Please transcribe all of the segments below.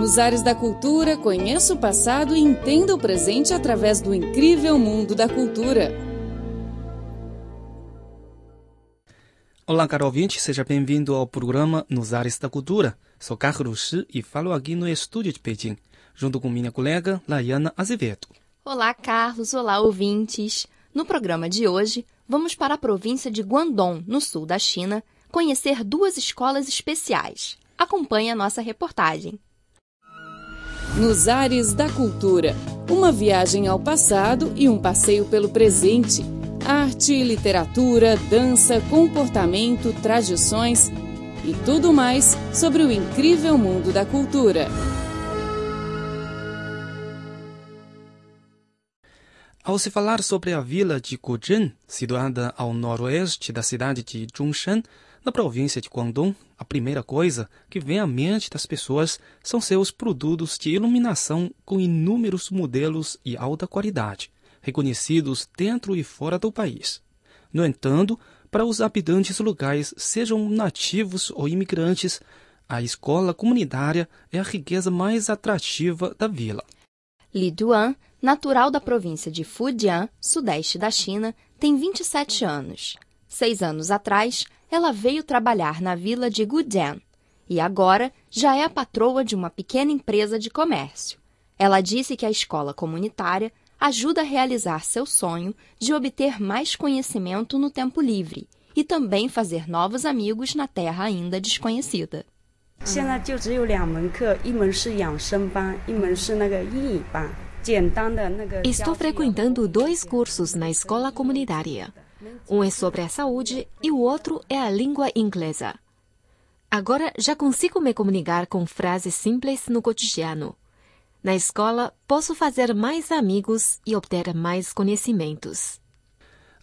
Nos ares da cultura, conheça o passado e entenda o presente através do incrível mundo da cultura. Olá, caro ouvinte, seja bem-vindo ao programa Nos Ares da Cultura. Sou Carlos Shi e falo aqui no estúdio de Pequim, junto com minha colega Laiana Azevedo. Olá, Carlos. Olá, ouvintes. No programa de hoje, vamos para a província de Guangdong, no sul da China, conhecer duas escolas especiais. Acompanhe a nossa reportagem. Nos ares da cultura, uma viagem ao passado e um passeio pelo presente. Arte, literatura, dança, comportamento, tradições e tudo mais sobre o incrível mundo da cultura. Ao se falar sobre a vila de Guzhen, situada ao noroeste da cidade de Zhongshan, na província de Guangdong, a primeira coisa que vem à mente das pessoas são seus produtos de iluminação com inúmeros modelos e alta qualidade, reconhecidos dentro e fora do país. No entanto, para os habitantes locais, sejam nativos ou imigrantes, a escola comunitária é a riqueza mais atrativa da vila. Li Duan, natural da província de Fujian, sudeste da China, tem 27 anos. Seis anos atrás, ela veio trabalhar na vila de Gudian e agora já é a patroa de uma pequena empresa de comércio. Ela disse que a escola comunitária ajuda a realizar seu sonho de obter mais conhecimento no tempo livre e também fazer novos amigos na terra ainda desconhecida. Estou frequentando dois cursos na escola comunitária. Um é sobre a saúde e o outro é a língua inglesa. Agora já consigo me comunicar com frases simples no cotidiano. Na escola, posso fazer mais amigos e obter mais conhecimentos.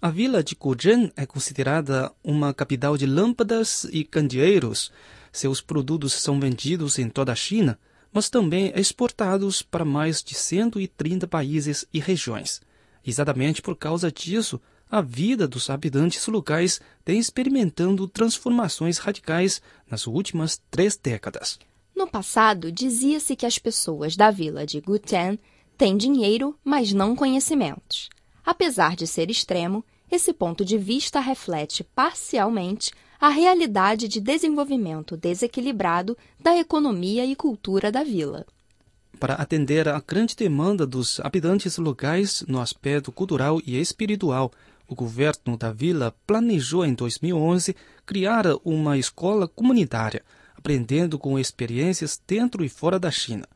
A vila de Guzhen é considerada uma capital de lâmpadas e candeeiros. Seus produtos são vendidos em toda a China, mas também exportados para mais de 130 países e regiões. Exatamente por causa disso, a vida dos habitantes locais tem experimentando transformações radicais nas últimas três décadas. No passado, dizia-se que as pessoas da vila de Guten têm dinheiro, mas não conhecimentos. Apesar de ser extremo, esse ponto de vista reflete parcialmente a realidade de desenvolvimento desequilibrado da economia e cultura da vila. Para atender à grande demanda dos habitantes locais no aspecto cultural e espiritual, o governo da vila planejou em 2011 criar uma escola comunitária, aprendendo com experiências dentro e fora da China.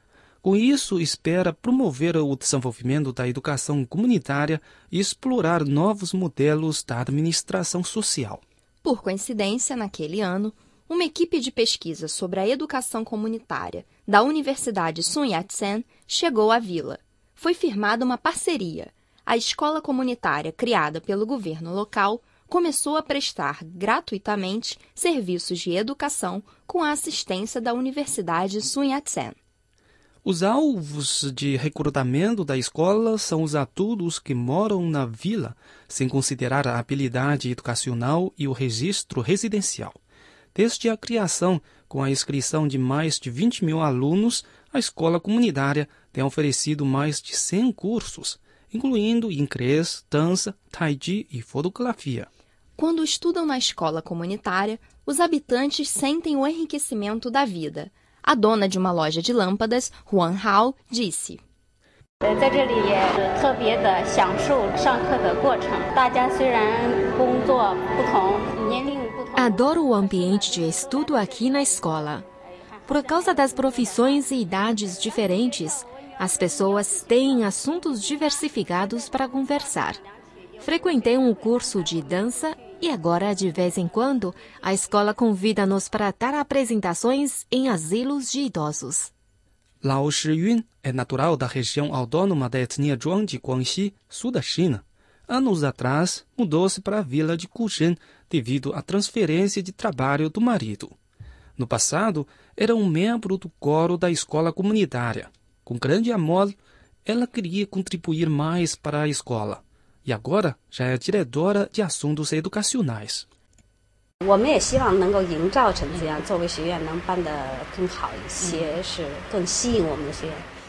Com isso, espera promover o desenvolvimento da educação comunitária e explorar novos modelos da administração social. Por coincidência, naquele ano, uma equipe de pesquisa sobre a educação comunitária da Universidade Sun Yat-sen chegou à vila. Foi firmada uma parceria. A escola comunitária criada pelo governo local começou a prestar gratuitamente serviços de educação com a assistência da Universidade Sun Yat-sen. Os alvos de recrutamento da escola são os adultos que moram na vila, sem considerar a habilidade educacional e o registro residencial. Desde a criação, com a inscrição de mais de 20 mil alunos, a escola comunitária tem oferecido mais de 100 cursos, incluindo inglês, dança, taiji e fotografia. Quando estudam na escola comunitária, os habitantes sentem o enriquecimento da vida a dona de uma loja de lâmpadas, Huan Hao, disse. Adoro o ambiente de estudo aqui na escola. Por causa das profissões e idades diferentes, as pessoas têm assuntos diversificados para conversar. Frequentei um curso de dança e agora, de vez em quando, a escola convida-nos para dar apresentações em asilos de idosos. Lao Shiyun é natural da região autônoma da etnia Zhuang de Guangxi, sul da China. Anos atrás, mudou-se para a vila de Guzhen devido à transferência de trabalho do marido. No passado, era um membro do coro da escola comunitária. Com grande amor, ela queria contribuir mais para a escola e agora já é diretora de assuntos educacionais.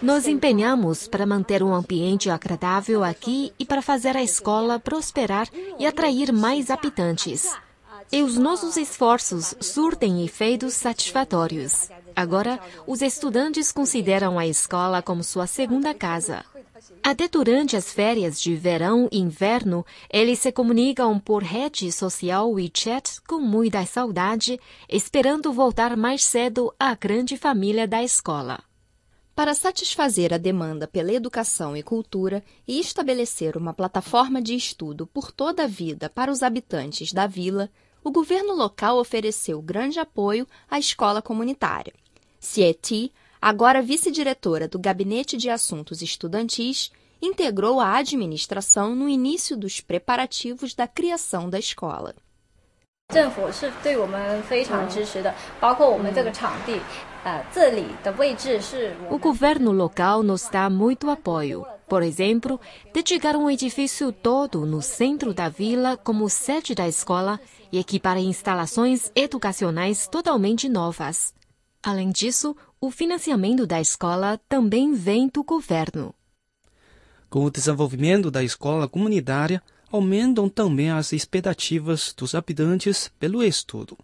Nós empenhamos para manter um ambiente agradável aqui e para fazer a escola prosperar e atrair mais habitantes. E os nossos esforços surtem efeitos satisfatórios. Agora, os estudantes consideram a escola como sua segunda casa. Até durante as férias de verão e inverno, eles se comunicam por rede social WeChat com muita saudade, esperando voltar mais cedo à grande família da escola. Para satisfazer a demanda pela educação e cultura e estabelecer uma plataforma de estudo por toda a vida para os habitantes da vila, o governo local ofereceu grande apoio à escola comunitária. Sieti agora vice-diretora do Gabinete de Assuntos Estudantis, integrou a administração no início dos preparativos da criação da escola. O governo local nos dá muito apoio. Por exemplo, dedicar um edifício todo no centro da vila como sede da escola e equipar instalações educacionais totalmente novas. Além disso, o financiamento da escola também vem do governo. Com o desenvolvimento da escola comunitária, aumentam também as expectativas dos habitantes pelo estudo.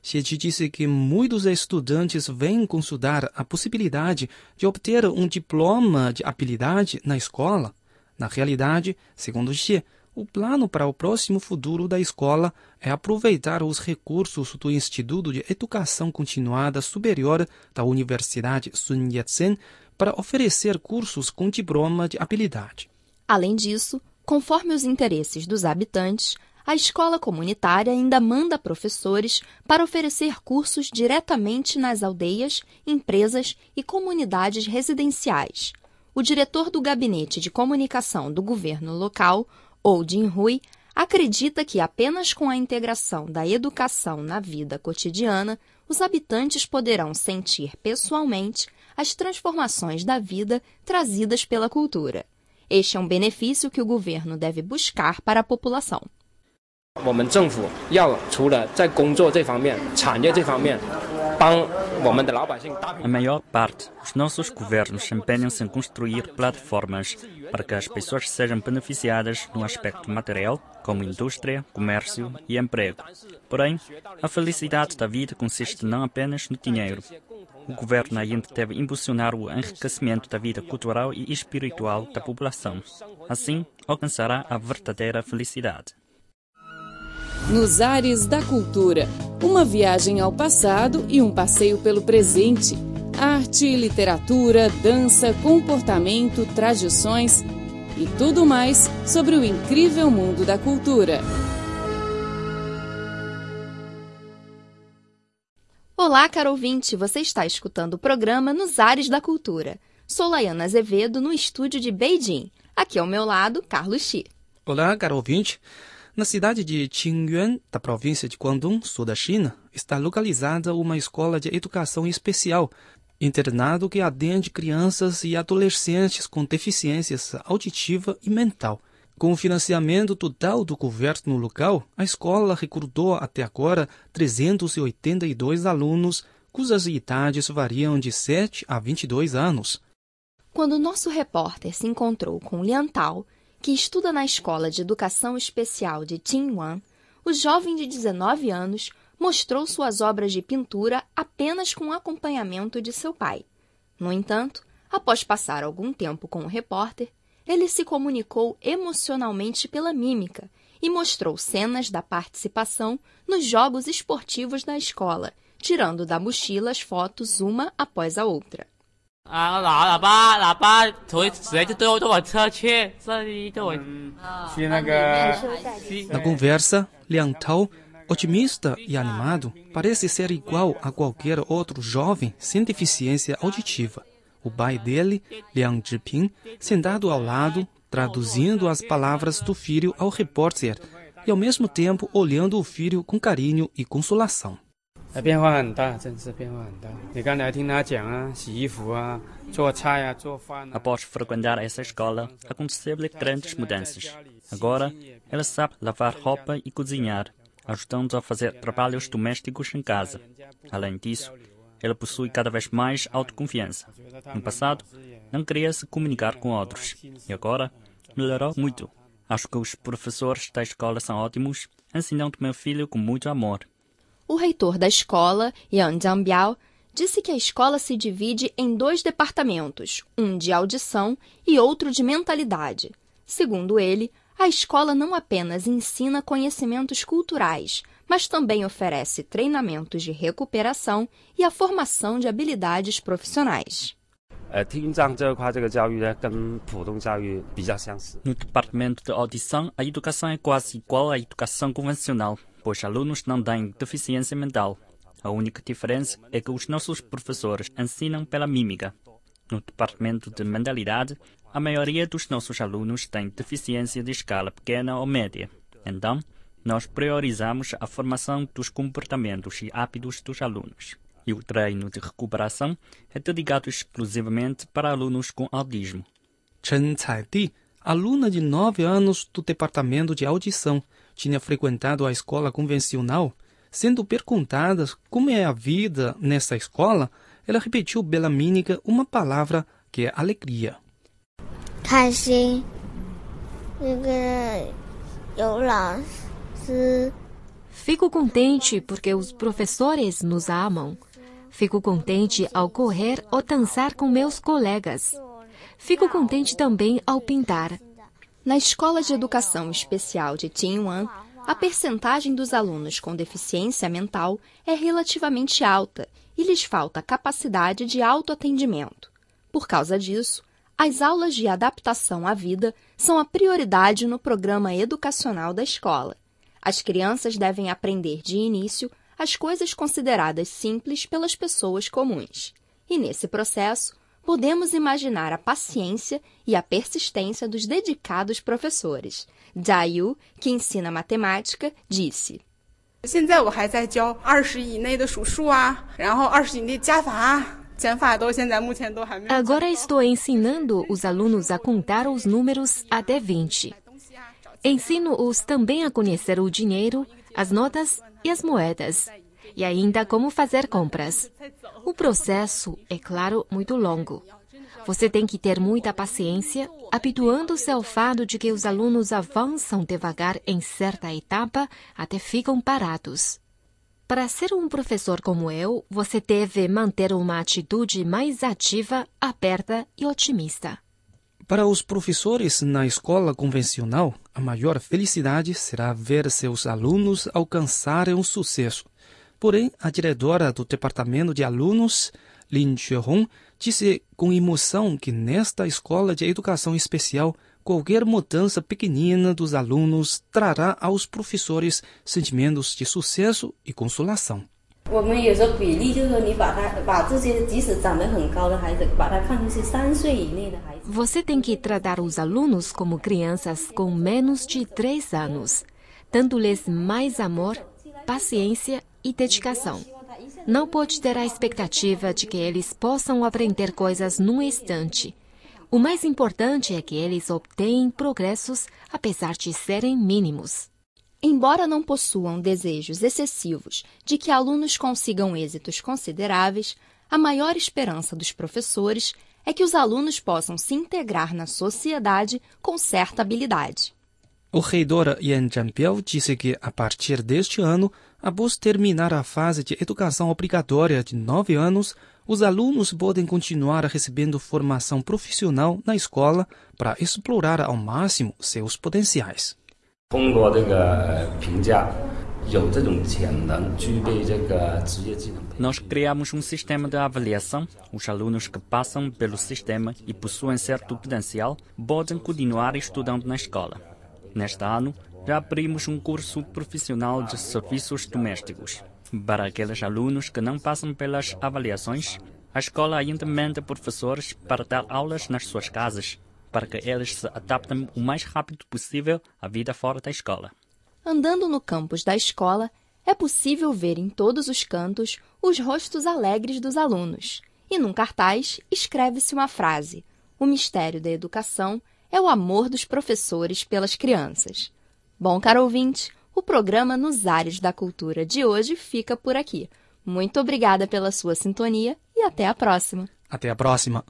Xie disse que muitos estudantes vêm consultar a possibilidade de obter um diploma de habilidade na escola. Na realidade, segundo Xie, o plano para o próximo futuro da escola é aproveitar os recursos do Instituto de Educação Continuada Superior da Universidade Sun Yat-sen para oferecer cursos com diploma de habilidade. Além disso, conforme os interesses dos habitantes, a escola comunitária ainda manda professores para oferecer cursos diretamente nas aldeias, empresas e comunidades residenciais. O diretor do Gabinete de Comunicação do governo local, ou Jin Hui, acredita que apenas com a integração da educação na vida cotidiana, os habitantes poderão sentir pessoalmente as transformações da vida trazidas pela cultura. Este é um benefício que o governo deve buscar para a população. 我们政府要除了在工作这方面、产业这方面帮 a maior parte dos nossos governos empenham-se em construir plataformas para que as pessoas sejam beneficiadas no aspecto material, como indústria, comércio e emprego. Porém, a felicidade da vida consiste não apenas no dinheiro. O governo ainda deve impulsionar o enriquecimento da vida cultural e espiritual da população. Assim, alcançará a verdadeira felicidade. Nos Ares da Cultura uma viagem ao passado e um passeio pelo presente. Arte, literatura, dança, comportamento, tradições e tudo mais sobre o incrível mundo da cultura. Olá, caro ouvinte! Você está escutando o programa Nos Ares da Cultura. Sou Laiana Azevedo, no estúdio de Beijing. Aqui ao meu lado, Carlos Xi. Olá, caro ouvinte! Na cidade de Qingyuan, da província de Guangdong, sul da China, está localizada uma escola de educação especial, internado que atende crianças e adolescentes com deficiências auditiva e mental. Com o financiamento total do governo local, a escola recrutou até agora 382 alunos, cujas idades variam de 7 a 22 anos. Quando nosso repórter se encontrou com Lian Tao, que estuda na Escola de Educação Especial de Tinwan, o jovem de 19 anos mostrou suas obras de pintura apenas com acompanhamento de seu pai. No entanto, após passar algum tempo com o repórter, ele se comunicou emocionalmente pela mímica e mostrou cenas da participação nos jogos esportivos da escola, tirando da mochila as fotos uma após a outra. Na conversa, Liang Tao, otimista e animado, parece ser igual a qualquer outro jovem sem deficiência auditiva. O pai dele, Liang Zhiping, sentado ao lado, traduzindo as palavras do filho ao repórter e ao mesmo tempo olhando o filho com carinho e consolação. 变化很大，真是变化很大。你刚才听他讲啊，洗衣服啊，做菜啊，做饭啊。Após frequentar essa escola, aconteceram grandes mudanças. Agora, ela sabe lavar roupa e cozinhar. ajudando a fazer trabalhos domésticos em casa. Além disso, ela possui cada vez mais autoconfiança. No passado, não queria se comunicar com outros e agora melhorou muito. Acho que os professores da escola são ótimos, ensinando meu filho com muito amor. O reitor da escola, Yang Jiangbiao, disse que a escola se divide em dois departamentos, um de audição e outro de mentalidade. Segundo ele, a escola não apenas ensina conhecimentos culturais, mas também oferece treinamentos de recuperação e a formação de habilidades profissionais. No departamento de audição, a educação é quase igual à educação convencional, pois alunos não têm deficiência mental. A única diferença é que os nossos professores ensinam pela mímica. No departamento de mentalidade, a maioria dos nossos alunos tem deficiência de escala pequena ou média. Então, nós priorizamos a formação dos comportamentos e hábitos dos alunos. E o treino de recuperação é dedicado exclusivamente para alunos com autismo. Chen Caidi, aluna de 9 anos do departamento de audição, tinha frequentado a escola convencional. Sendo perguntada como é a vida nessa escola, ela repetiu pela mímica uma palavra que é alegria. 开心，那个有老师。 Fico contente porque os professores nos amam. Fico contente ao correr ou dançar com meus colegas. Fico contente também ao pintar. Na Escola de Educação Especial de Tinyuan, a percentagem dos alunos com deficiência mental é relativamente alta e lhes falta capacidade de autoatendimento. Por causa disso, as aulas de adaptação à vida são a prioridade no programa educacional da escola. As crianças devem aprender de início as coisas consideradas simples pelas pessoas comuns. E nesse processo, podemos imaginar a paciência e a persistência dos dedicados professores. Jia Yu, que ensina matemática, disse: 现在我还在教二十以内的数数啊，然后二十以内加法。 Agora estou ensinando os alunos a contar os números até 20. Ensino-os também a conhecer o dinheiro, as notas e as moedas, e ainda como fazer compras. O processo é, claro, muito longo. Você tem que ter muita paciência, habituando-se ao fato de que os alunos avançam devagar em certa etapa até ficam parados. Para ser um professor como eu, você deve manter uma atitude mais ativa, aberta e otimista. Para os professores na escola convencional, a maior felicidade será ver seus alunos alcançarem um sucesso. Porém, a diretora do departamento de alunos, Lin Xuehong, disse com emoção que nesta escola de educação especial qualquer mudança pequenina dos alunos trará aos professores sentimentos de sucesso e consolação. Você tem que tratar os alunos como crianças com menos de 3 anos, dando-lhes mais amor, paciência e dedicação. Não pode ter a expectativa de que eles possam aprender coisas num instante. O mais importante é que eles obtenham progressos, apesar de serem mínimos. Embora não possuam desejos excessivos de que alunos consigam êxitos consideráveis, a maior esperança dos professores é que os alunos possam se integrar na sociedade com certa habilidade. O reitor Yan Zhanbiao disse que, a partir deste ano, após terminar a fase de educação obrigatória de nove anos, os alunos podem continuar recebendo formação profissional na escola para explorar ao máximo seus potenciais. Nós criamos um sistema de avaliação. Os alunos que passam pelo sistema e possuem certo potencial podem continuar estudando na escola. Neste ano, já abrimos um curso profissional de serviços domésticos. Para aqueles alunos que não passam pelas avaliações, a escola ainda manda professores para dar aulas nas suas casas, para que eles se adaptem o mais rápido possível à vida fora da escola. Andando no campus da escola, é possível ver em todos os cantos os rostos alegres dos alunos. E num cartaz escreve-se uma frase: O mistério da educação é o amor dos professores pelas crianças. Bom, caro ouvinte, O programa Nos Ares da Cultura de hoje fica por aqui. Muito obrigada pela sua sintonia e até a próxima. Até a próxima.